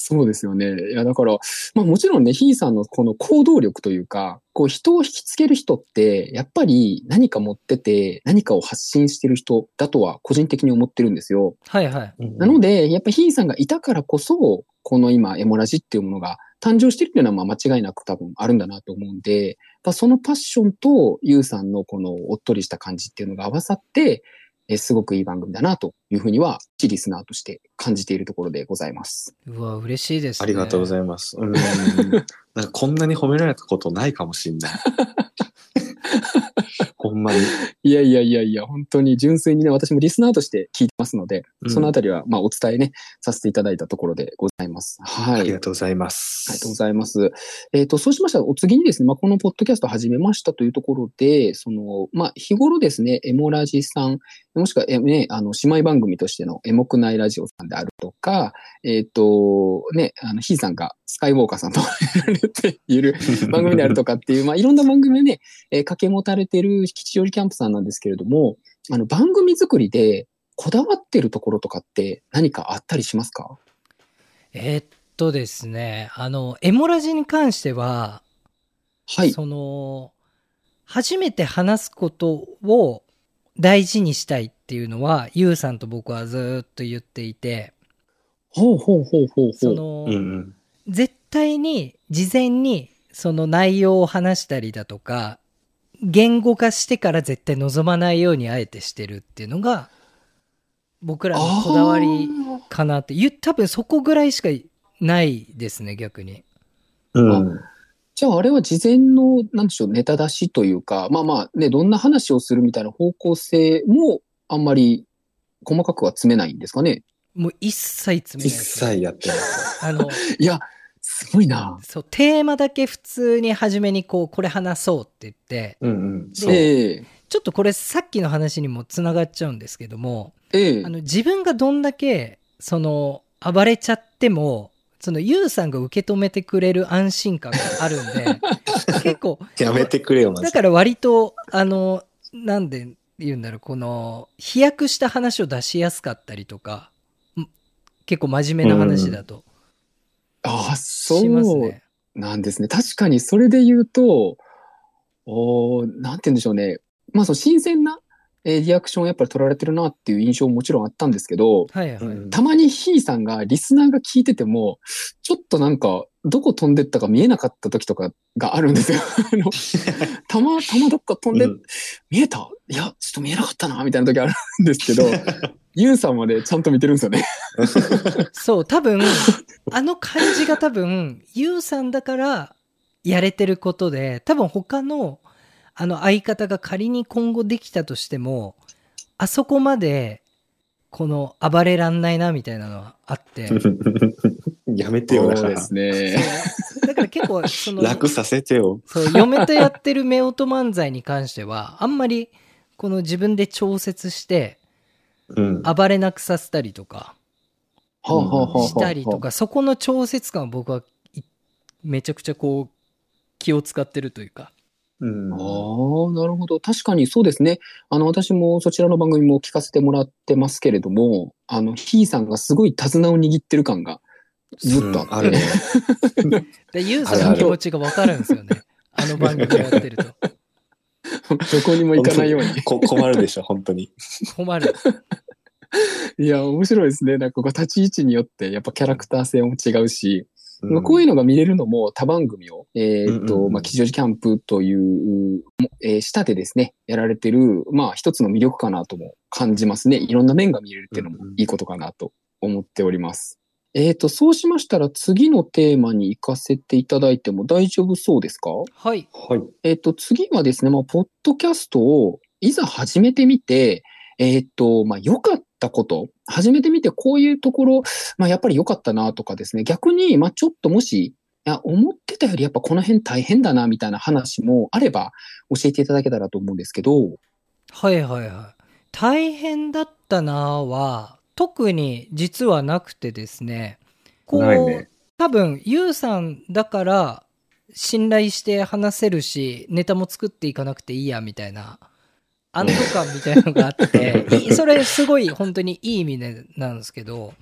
B: そうですよね。いや、だから、まあもちろんね、ヒーさんのこの行動力というか、こう人を引きつける人って、やっぱり何か持ってて、何かを発信してる人だとは個人的に思ってるんですよ。
C: はいはい。
B: なので、やっぱヒーさんがいたからこそ、この今、エモラジっていうものが誕生してるっていうのはまあ間違いなく多分あるんだなと思うんで、そのパッションとユウさんのこのおっとりした感じっていうのが合わさって、えすごくいい番組だなというふうには、一リスナーとして感じているところでございます。
C: うわ、嬉しいです、ね。
D: ありがとうご
C: い
D: ざいます。うん。なんかこんなに褒められたことないかもしんない。ほんまに。
B: いやいやいやいや、本当に純粋にね、私もリスナーとして聞いてますので、
D: うん
B: そのあたりは、まあ、お伝えね、させていただいたところでございます。はい。
D: ありがとうございます。
B: ありがとうございます。えっ、と、そうしましたら、お次にですね、まあ、このポッドキャストを始めましたというところで、その、まあ、日頃ですね、エモラジさん、もしくは、え、ね、あの、姉妹番組としてのエモくないラジオさんであるとか、えっ、と、ね、あの、ヒーさんがスカイウォーカーさんとやられている 番組であるとかっていう、まあ、いろんな番組をね、えー掛け持たれてる吉祥寺キャンプさんなんですけれども、あの、番組作りでこだわってるところとかって何かあったりしますか？
C: えーっとですね、あの、エモラジに関しては、
B: はい。
C: その、初めて話すことを大事にしたいっていうのは、ゆうさんと僕はずーっと言っていて、
B: ほうほうほうほうほ。
C: そうの、
D: うんうん。
C: 絶対に事前にその内容を話したりだとか、言語化してから絶対望まないようにあえてしてるっていうのが、僕らのこだわりかなって。ゆ多分そこぐらいしかないですね、逆に。
D: うん。
B: じゃああれは事前の、なんでしょう、ネタ出しというか、まあまあね、どんな話をするみたいな方向性もあんまり細かくは詰めないんですかね？
C: もう一切詰め
D: 一
C: ないですね
D: 切やってます。
C: あの、
B: いや、すごいな。
C: そう、テーマだけ普通に初めにこう、これ話そうって言って、
D: うんうん。
C: ちょっとこれさっきの話にもつながっちゃうんですけども、
B: ええ。
C: あの、自分がどんだけ、その、暴れちゃっても、その、ゆうさんが受け止めてくれる安心感があるんで、結構、
D: やめてくれよ、
C: だから割と、あの、なんで言うんだろう、この、飛躍した話を出しやすかったりとか、ん結構真面目な話だと、
B: ああ、そう
C: ね。
B: なんですね。確かにそれで言うと、おーなんて言うんでしょうね。まあその新鮮な、えーリアクションをやっぱり取られてるなっていう印象ももちろんあったんですけど、
C: はいはい。
D: うん
B: たまにヒーさんがリスナーが聞いてても、ちょっとなんか、どこ飛んでったか見えなかった時とかがあるんですよ。あのたま、たまどっか飛んで、
D: うん
B: 見えた？いや、ちょっと見えなかったな、みたいな時あるんですけど、ユウさんまでちゃんと見てるんですよね。
C: そう、多分、あの感じが多分、ゆうさんだからやれてることで、多分他の、あの相方が仮に今後できたとしても、あそこまで、この暴れらんないなみたいなのはあって。
D: やめてよ、だから
B: そうで。すね。
C: だから結構、その、
D: 楽させてよ。
C: そう、嫁とやってる夫婦漫才に関しては、あんまり、この自分で調節して、
D: うん。
C: 暴れなくさせたりとか、したりとか、そこの調節感を僕はいめちゃくちゃこう、気を使ってるというか。
D: うん
B: ああ、なるほど。確かにそうですね。あの、私もそちらの番組も聞かせてもらってますけれども、あの、ひーさんがすごい手綱を握ってる感がずっとあって。
D: うんあるね。
C: で、ユウさんの気持ちがわかるんですよね。あの番組やってると。
B: どこにも行かないように。
D: こ困るでしょ、本当に。
C: 困る。
B: いや、面白いですね。なんかこう立ち位置によって、やっぱキャラクター性も違うし、まあこういうのが見れるのも他番組を、えーっと、
D: うんうんうん
B: まあ、吉祥寺キャンプという、もえー下でですね、やられてる、まあ一つの魅力かなとも感じますね。いろんな面が見れるっていうのも
D: うんうん
B: いいことかなと思っております。えーっと、そうしましたら次のテーマに行かせていただいても大丈夫そうですか？
C: はい。
D: はい。
B: えっ、と、次はですね、まあ、ポッドキャストをいざ始めてみて、えっ、と、まあ、良かったこと、始めてみてこういうところ、まあ、やっぱり良かったなとかですね、逆に、まあ、ちょっともし、いや、思ってたよりやっぱこの辺大変だな、みたいな話もあれば教えていただけたらと思うんですけど、
C: はいはいはい。大変だったなぁは、特に実はなくてですね。こう、
D: ないね。
C: 多分、ユウさんだから、信頼して話せるし、ネタも作っていかなくていいや、みたいな、安堵感みたいなのがあって、いそれすごい本当にいい意味でなんですけど、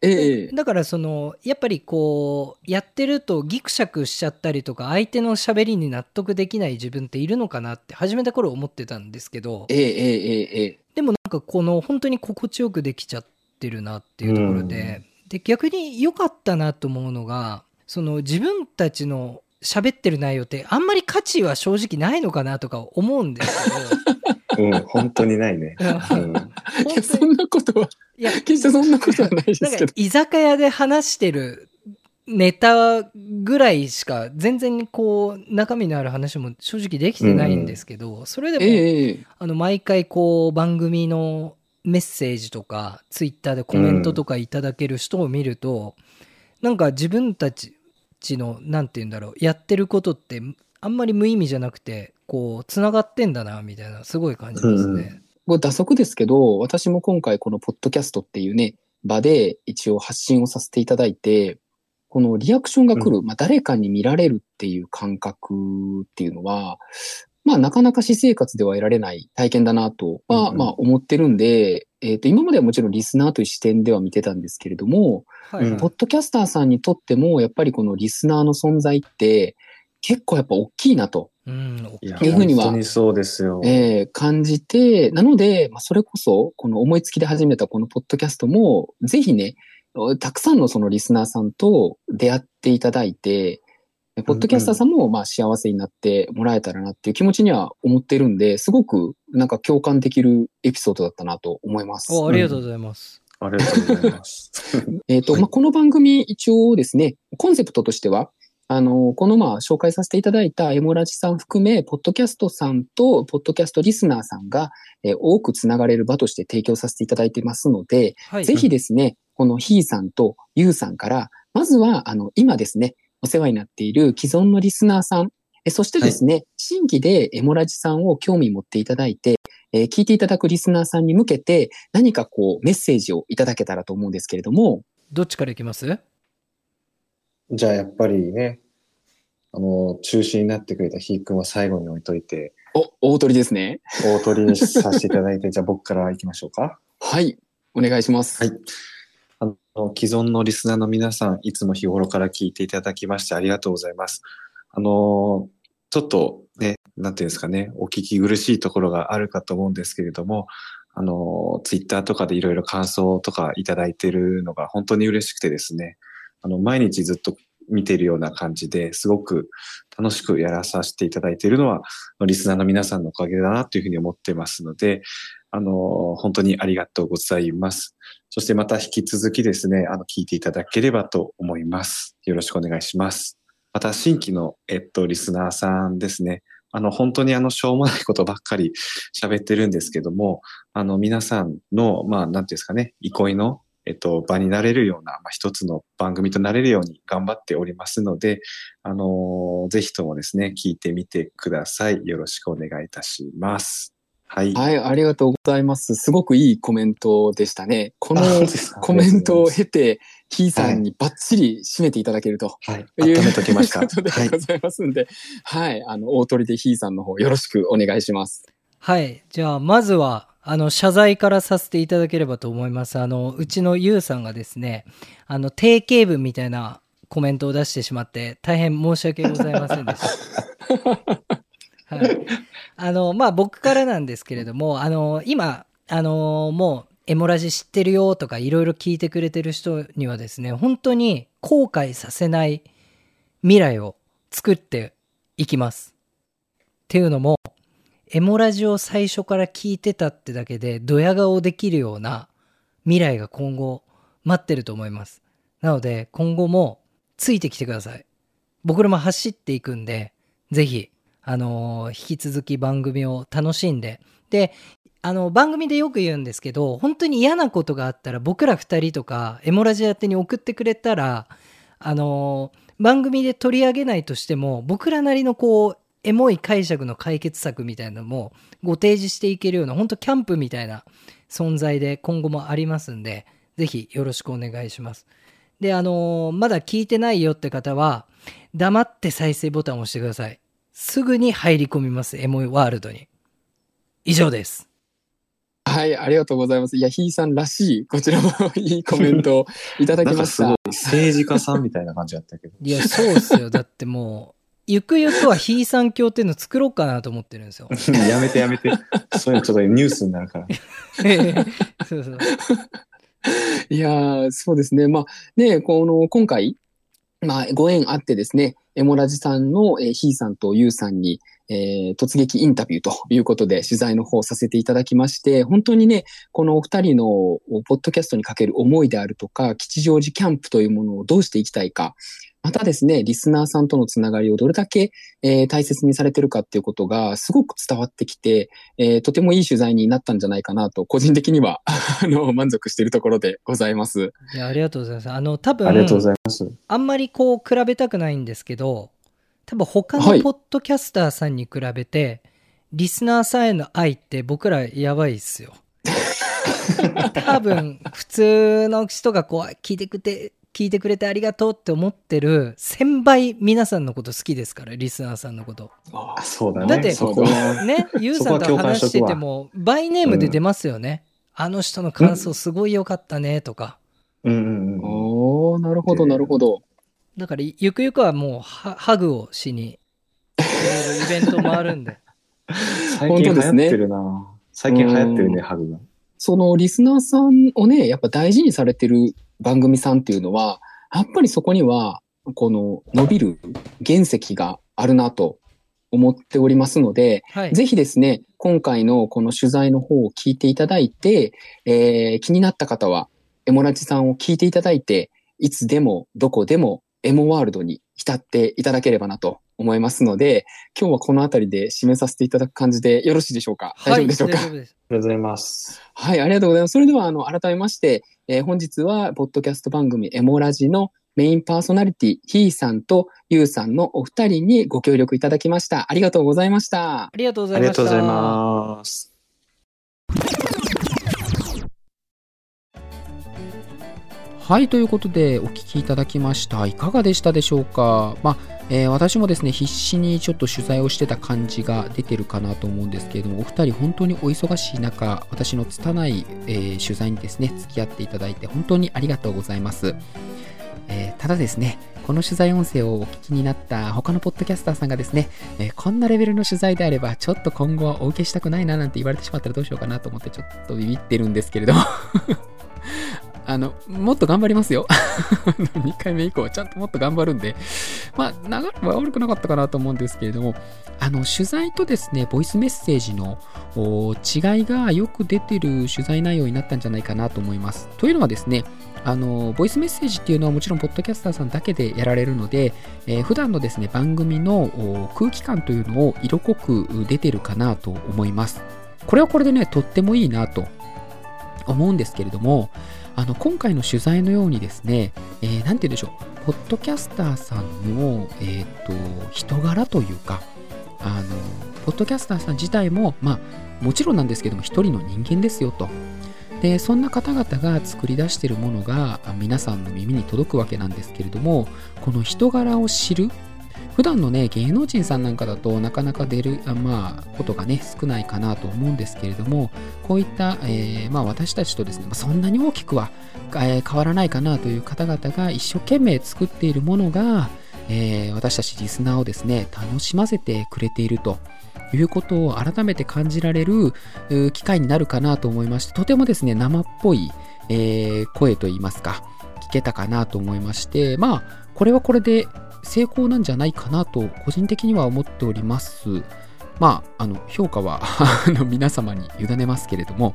B: ええ。
C: だからその、やっぱりこう、やってるとギクシャクしちゃったりとか、相手の喋りに納得できない自分っているのかなって始めた頃思ってたんですけど、でもなんかこの本当に心地よくできちゃってるなっていうところで、で逆に良かったなと思うのがその自分たちの喋ってる内容ってあんまり価値は正直ないのかなとか思うんです
D: うん、本当にないね。
C: けど
D: うん。
C: 本
B: いや、そんなことは、
C: いや
B: 決してそんなことはないですけど。
C: なんか居酒屋で話してるネタぐらいしか全然こう中身のある話も正直できてないんですけど、それでも、
B: ええええ。
C: あの、毎回こう、番組のメッセージとか、ツイッターでコメントとかいただける人を見ると、なんか自分たちの、なんて言うんだろう、やってることって、あんまり無意味じゃなくて、こう、繋がってんだな、みたいな、すごい感じますね。
B: これ打足ですけど、私も今回このポッドキャストっていうね、場で一応発信をさせていただいて、このリアクションが来る、まあ誰かに見られるっていう感覚っていうのは、まあなかなか私生活では得られない体験だなとは、
D: うんうん。
B: まあ思ってるんで、えっ、と今まではもちろんリスナーという視点では見てたんですけれども、
C: はい、
D: うん。
B: ポッドキャスターさんにとってもやっぱりこのリスナーの存在って結構やっぱ大きいなと。
C: うん、
D: い
B: うふうには
D: 本当にそうですよ。
B: えー感じて、なので、まあ、それこそ、この思いつきで始めたこのポッドキャストも、ぜひね、たくさんのそのリスナーさんと出会っていただいて、ポッドキャスターさんもまあ幸せになってもらえたらなっていう気持ちには思ってるんで、すごくなんか共感できるエピソードだったなと思います。
C: おありがとうございます。
D: ありがとうございます。
B: えっ、と、
D: はい
B: まあ、この番組一応ですね、コンセプトとしては、あの、このまあ紹介させていただいたエモラジさん含め、ポッドキャストさんとポッドキャストリスナーさんが、えー多くつながれる場として提供させていただいてますので、
C: はい。
B: ぜひですね、このヒーさんとユーさんから、まずは、あの、今ですね、お世話になっている既存のリスナーさん、えそしてですね、新規でエモラジさんを興味持っていただいて、えー聞いていただくリスナーさんに向けて、何かこう、メッセージをいただけたらと思うんですけれども、
C: どっちからいきます？
D: じゃあやっぱりね、あの、中心になってくれたひーくんは最後に置いといて、
B: お、大鳥ですね。
D: 大鳥にさせていただいて、じゃあ僕から行きましょうか。
B: はい。お願いします。
D: はい。既存のリスナーの皆さん、いつも日頃から聞いていただきましてありがとうございます。あの、ちょっとね、なんていうんですかね、お聞き苦しいところがあるかと思うんですけれども、あの、ツイッターとかでいろいろ感想とかいただいてるのが本当に嬉しくてですね、あの、毎日ずっと見ているような感じですごく楽しくやらさせていただいているのは、リスナーの皆さんのおかげだなというふうに思ってますので、あの、本当にありがとうございます。そしてまた引き続きですね、あの、聞いていただければと思います。よろしくお願いします。また新規の、えっと、リスナーさんですね。あの、本当にあの、しょうもないことばっかり喋ってるんですけども、あの、皆さんの、まあ、なんていうんですかね、憩いの、えっと、場になれるような、まあ、一つの番組となれるように頑張っておりますので、あのぜひともですね、聞いてみてください。よろしくお願いいたします。はい。
B: はい、ありがとうございます。すごくいいコメントでしたね。このコメントを経て、ヒーさんにバッチリ締めていただけると。
D: はい。
B: いう
D: 温めときました。
B: ことで
D: はい
B: ご。ざいますんで、はい、あの、大鳥でヒーさんの方よろしくお願いします。
C: はい。じゃあ、まずは、あの、謝罪からさせていただければと思います。あの、うちのゆうさんがですね、あの、定型文みたいなコメントを出してしまって、大変申し訳ございませんでした。あの、まあ、僕からなんですけれども、あの、今、あの、もう、エモラジ知ってるよとか、いろいろ聞いてくれてる人にはですね、本当に後悔させない未来を作っていきます。っていうのも、エモラジを最初から聞いてたってだけで、ドヤ顔できるような未来が今後待ってると思います。なので、今後もついてきてください。僕らも走っていくんで、ぜひ、あの引き続き番組を楽しんで、で、あの、番組でよく言うんですけど、本当に嫌なことがあったら、僕ら二人とか、エモラジア宛てに送ってくれたら、あの番組で取り上げないとしても、僕らなりのこう、エモい解釈の解決策みたいなのもご提示していけるような、本当キャンプみたいな存在で今後もありますんで、ぜひよろしくお願いします。で、あのまだ聞いてないよって方は、黙って再生ボタンを押してください。すぐに入り込みます、エモいワールドに。以上です。
B: はい、ありがとうございます。いや、ヒーさんらしい、こちらもいいコメントをいただきました
D: なんかすごい。政治家さんみたいな感じだったけど。
C: いや、そうっすよ。だってもう、ゆくゆくはヒーさん教っていうの作ろうかなと思ってるんですよ。
D: やめてやめて。そういうのちょっとニュースになるから。
C: そうそう。
B: いやー、そうですね。まあ、ね、この、今回、まあ、ご縁あってですね、エモラジさんの、えーヒーさんとユーさんに、えー突撃インタビューということで取材の方させていただきまして、本当にね、このお二人のポッドキャストにかける思いであるとか、吉祥寺キャンプというものをどうしていきたいか、またですね、リスナーさんとのつながりをどれだけ、えー大切にされてるかっていうことがすごく伝わってきて、えーとてもいい取材になったんじゃないかなと、個人的には、あの、満足しているところでございます。
C: いや、ありがとうございます。あの、多分、
D: ありがとうございます。
C: あんまりこう比べたくないんですけど、多分他
B: はい
C: のポッドキャスターさんに比べて、リスナーさんへの愛って僕らやばいっすよ。多分普通の人がこう聞いてくれて、聞いてくれてありがとうって思ってる1000倍皆さんのこと好きですから、リスナーさんのこと。
D: あ、そうだね。
C: だって
D: そこは
C: ね、ゆうさんと話してても、バイネームで出ますよね。あの人の感想すごい良かったねとか。
D: うんうんうん。
B: おー、なるほど、なるほど。
C: だから、ゆくゆくはもうハ、ハグをしに、イベントもあるんで。
D: 最近流行ってるな。最近流行ってるね、
B: うん
D: ハグが。
B: そのリスナーさんをね、やっぱ大事にされてる番組さんっていうのは、やっぱりそこには、この伸びる原石があるなと思っておりますので、
C: はい。
B: ぜひですね、今回のこの取材の方を聞いていただいて、えー気になった方は、エモラジさんを聞いていただいて、いつでもどこでもエモワールドに浸っていただければなと思いますので、今日はこのあたりで締めさせていただく感じでよろしいでしょうか？大丈夫でしょうか？
D: ありがとうございます。
B: はい、ありがとうございます。それでは、あの、改めまして、えー本日は、ポッドキャスト番組エモラジのメインパーソナリティ、ヒーさんとユーさんのお二人にご協力いただきました。ありがとうございました。
C: ありがとうござ
D: あ
C: いました。
D: りがとうございます。
B: はい、ということでお聞きいただきました。いかがでしたでしょうか？まあ、えー私もですね、必死にちょっと取材をしてた感じが出てるかなと思うんですけれども、お二人本当にお忙しい中、私の拙い、えー取材にですね、付き合っていただいて本当にありがとうございます。えーただですね、この取材音声をお聞きになった他のポッドキャスターさんがですね、えーこんなレベルの取材であれば、ちょっと今後はお受けしたくないななんて言われてしまったらどうしようかなと思ってちょっとビビってるんですけれども。あ
A: の、もっと頑張りますよ。2回目以降ちゃんともっと頑張るんで、まあ、流れは悪くなかったかなと思うんですけれども、あの、取材とですね、ボイスメッセージの違いがよく出てる取材内容になったんじゃないかなと思います。というのはですね、あの、ボイスメッセージっていうのはもちろん、ポッドキャスターさんだけでやられるので、えー、普段のですね、番組の空気感というのを色濃く出てるかなと思います。これはこれでね、とってもいいなと思うんですけれども、あの今回の取材のようにですね、えー、て言うんでしょう、ポッドキャスターさんの、えーと、人柄というか、あのポッドキャスターさん自体も、まあ、もちろんなんですけども、一人の人間ですよと。でそんな方々が作り出しているものが皆さんの耳に届くわけなんですけれどもこの人柄を知る普段のね、芸能人さんなんかだとなかなか出る、まあ、ことがね、少ないかなと思うんですけれども、こういった、えー、まあ私たちとですね、そんなに大きくは、えー、変わらないかなという方々が一生懸命作っているものが、えー、私たちリスナーをですね、楽しませてくれていると。いうことを改めて感じられる機会になるかなと思いまして、とてもですね、生っぽい、えー、声といいますか、聞けたかなと思いまして、まあ、これはこれで成功なんじゃないかなと個人的には思っております。まあ、あの評価は 皆様に委ねますけれども、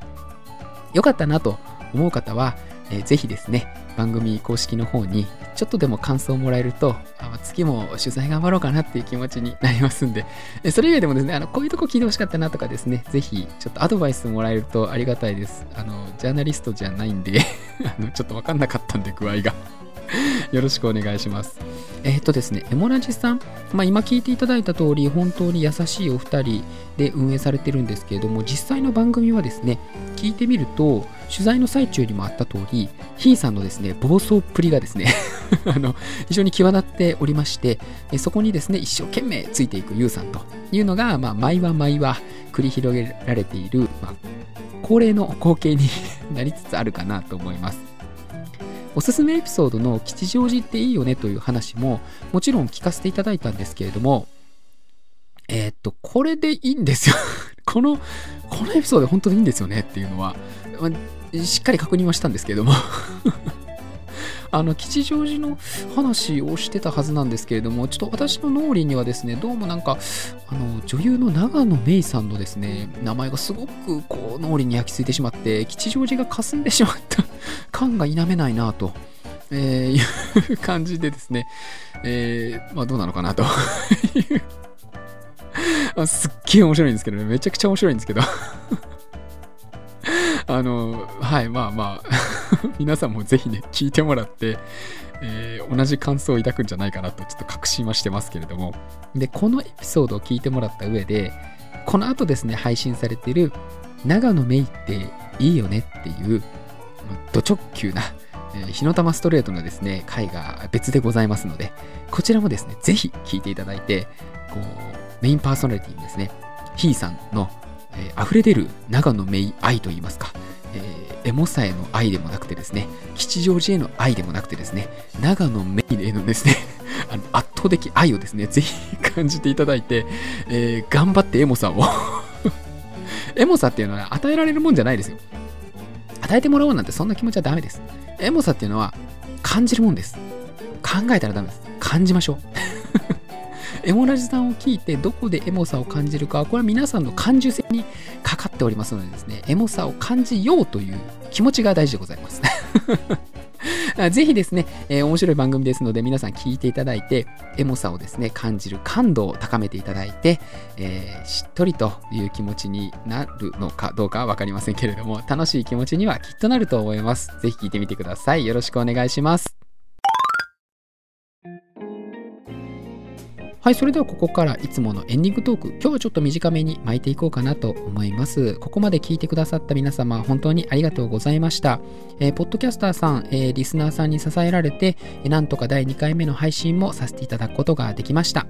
A: 良かったなと思う方は、えー、ぜひですね、番組公式の方にちょっとでも感想をもらえると、あ次も取材頑張ろうかなっていう気持ちになりますんで、それ以外でもですね、あのこういうとこ聞いてほしかったなとかですね、ぜひちょっとアドバイスもらえるとありがたいです。あの、ジャーナリストじゃないんで あのちょっとわかんなかったんで具合が よろしくお願いします。えっ、ー、とですね、エモラジさん、まあ、今聞いていただいた通り、本当に優しいお二人で運営されてるんですけれども、実際の番組はですね、聞いてみると、取材の最中にもあった通り、ひーさんのですね、暴走っぷりがですね あの、非常に際立っておりまして、そこにですね、一生懸命ついていくゆうさんというのが、まあ、毎話毎話繰り広げられている、まあ、恒例の光景に なりつつあるかなと思います。おすすめエピソードの吉祥寺っていいよねという話ももちろん聞かせていただいたんですけれども、えー、っと、これでいいんですよ。この、このエピソード本当にいいんですよねっていうのは、しっかり確認はしたんですけれども。あの、吉祥寺の話をしてたはずなんですけれども、ちょっと私の脳裏にはですね、どうもなんか、あの、女優の長野芽郁さんのですね、名前がすごくこう、脳裏に焼き付いてしまって、吉祥寺が霞んでしまった 感が否めないなと。えー、いう感じでですね、えー、まあどうなのかなと いうすっげえ面白いんですけどね、めちゃくちゃ面白いんですけど あの、はい、まあまあ 皆さんもぜひね、聞いてもらって、えー、同じ感想を抱くんじゃないかなとちょっと確信はしてますけれども。で、このエピソードを聞いてもらった上で、この後ですね、配信されている、長野メイっていいよねっていう、ド直球な、えー、火の玉ストレートのですね、回が別でございますので、こちらもですね、ぜひ聞いていただいて、こう、メインパーソナリティにですね、ひーさんの、えー、溢れ出る長野メイ愛といいますか、えー、エモさへの愛でもなくてですね、吉祥寺への愛でもなくてですね、長野メイへのですね、あの圧倒的愛をですね、ぜひ感じていただいて、えー、頑張ってエモさを エモさっていうのは与えられるもんじゃないですよ。与えてもらおうなんてそんな気持ちはダメです。エモさっていうのは感じるもんです。考えたらダメです。感じましょう。エモラジさんを聞いてどこでエモさを感じるかこれは皆さんの感受性にかかっておりますのでですねエモさを感じようという気持ちが大事でございます。ぜひですね、えー、面白い番組ですので皆さん聞いていただいてエモさをですね感じる感度を高めていただいて、えー、しっとりという気持ちになるのかどうかは分かりませんけれども楽しい気持ちにはきっとなると思います。ぜひ聞いてみてください。よろしくお願いします。はい、それではここからいつものエンディングトーク、今日はちょっと短めに巻いていこうかなと思います。ここまで聞いてくださった皆様、本当にありがとうございました。えー、ポッドキャスターさん、えー、リスナーさんに支えられて、なんとか第2回目の配信もさせていただくことができました。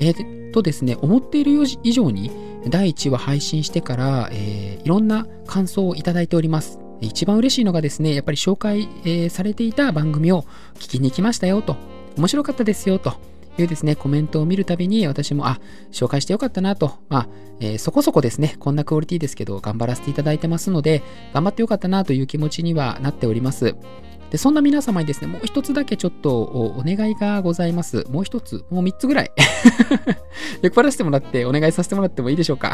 A: えー、とですね、思っている以上に、第1話配信してから、えー、いろんな感想をいただいております。一番嬉しいのがですね、やっぱり紹介、えー、されていた番組を聞きに行きましたよと、面白かったですよと、いうですね、コメントを見るたびに私も、あ、紹介してよかったなと、まあ、えー、そこそこですね、こんなクオリティですけど、頑張らせていただいてますので、頑張ってよかったなという気持ちにはなっております。で、そんな皆様にですね、もう一つだけちょっとお願いがございます。もう一つ、もう三つぐらい 酔っ払らせてもらってお願いさせてもらってもいいでしょうか？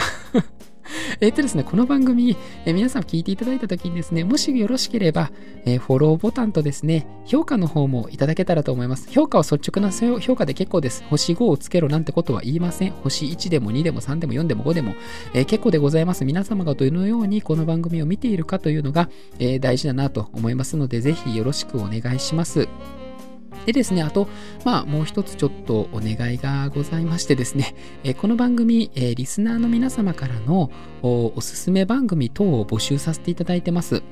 A: えっとですね、この番組、え皆さん聞いていただいた時にですね、もしよろしければ、えフォローボタンとですね、評価の方もいただけたらと思います。評価は率直な評価で結構です。星5をつけろなんてことは言いません。星1でも2でも3でも4でも5でも、え、結構でございます。皆様がどのようにこの番組を見ているかというのが、え、大事だなと思いますので、ぜひよろしくお願いします。でですね、あと、まあ、もう一つちょっとお願いがございましてですね、えこの番組、えリスナーの皆様からのおすすめ番組等を募集させていただいてます。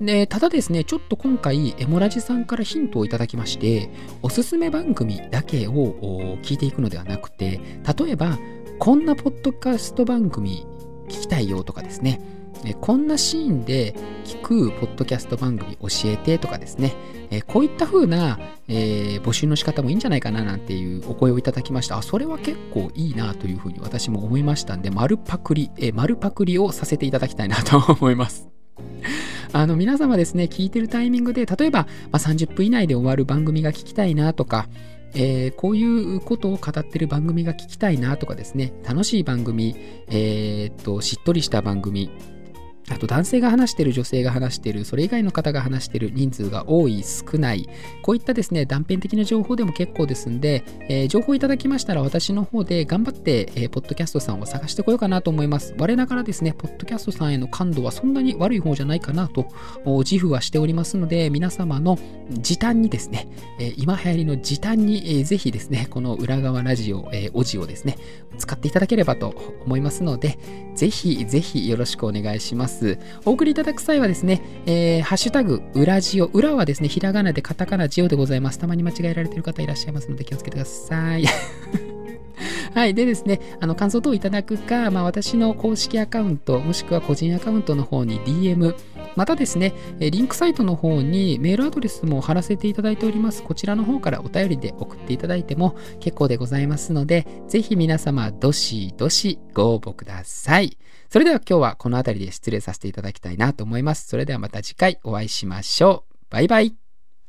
A: で、ただですね、ちょっと今回、エモラジさんからヒントをいただきまして、おすすめ番組だけを聞いていくのではなくて、例えば、こんなポッドキャスト番組聞きたいよとかですね、えこんなシーンで聞くポッドキャスト番組教えてとかですね、えこういった風な、えー、募集の仕方もいいんじゃないかななんていうお声をいただきました。あ、それは結構いいなというふうに私も思いましたんで、丸パクリ、え、丸パクリをさせていただきたいなと思います。あの皆様ですね、聞いてるタイミングで、例えば、まあ、30分以内で終わる番組が聞きたいなとか、えー、こういうことを語ってる番組が聞きたいなとかですね、楽しい番組、えー、っと、しっとりした番組、あと男性が話してる、女性が話してる、それ以外の方が話してる人数が多い、少ない、こういったですね、断片的な情報でも結構ですんで、えー、情報いただきましたら私の方で頑張って、えー、ポッドキャストさんを探してこようかなと思います。我ながらですね、ポッドキャストさんへの感度はそんなに悪い方じゃないかなと自負はしておりますので、皆様の時短にですね、えー、今流行りの時短に、えー、ぜひですね、この裏側ラジオ、えー、オジをですね、使っていただければと思いますので、ぜひぜひよろしくお願いします。。お送りいただく際はですね、えー、ハッシュタグ、裏ジオ。裏はですね、ひらがなでカタカナジオでございます。たまに間違えられている方いらっしゃいますので気をつけてください。はい。でですね、あの、感想等いただくか、まあ、私の公式アカウント、もしくは個人アカウントの方に DM、またですね、リンクサイトの方にメールアドレスも貼らせていただいております。こちらの方からお便りで送っていただいても結構でございますので、ぜひ皆様、どしどしご応募ください。それでは今日はこの辺りで失礼させていただきたいなと思います。それではまた次回お会いしましょう。バイバイ。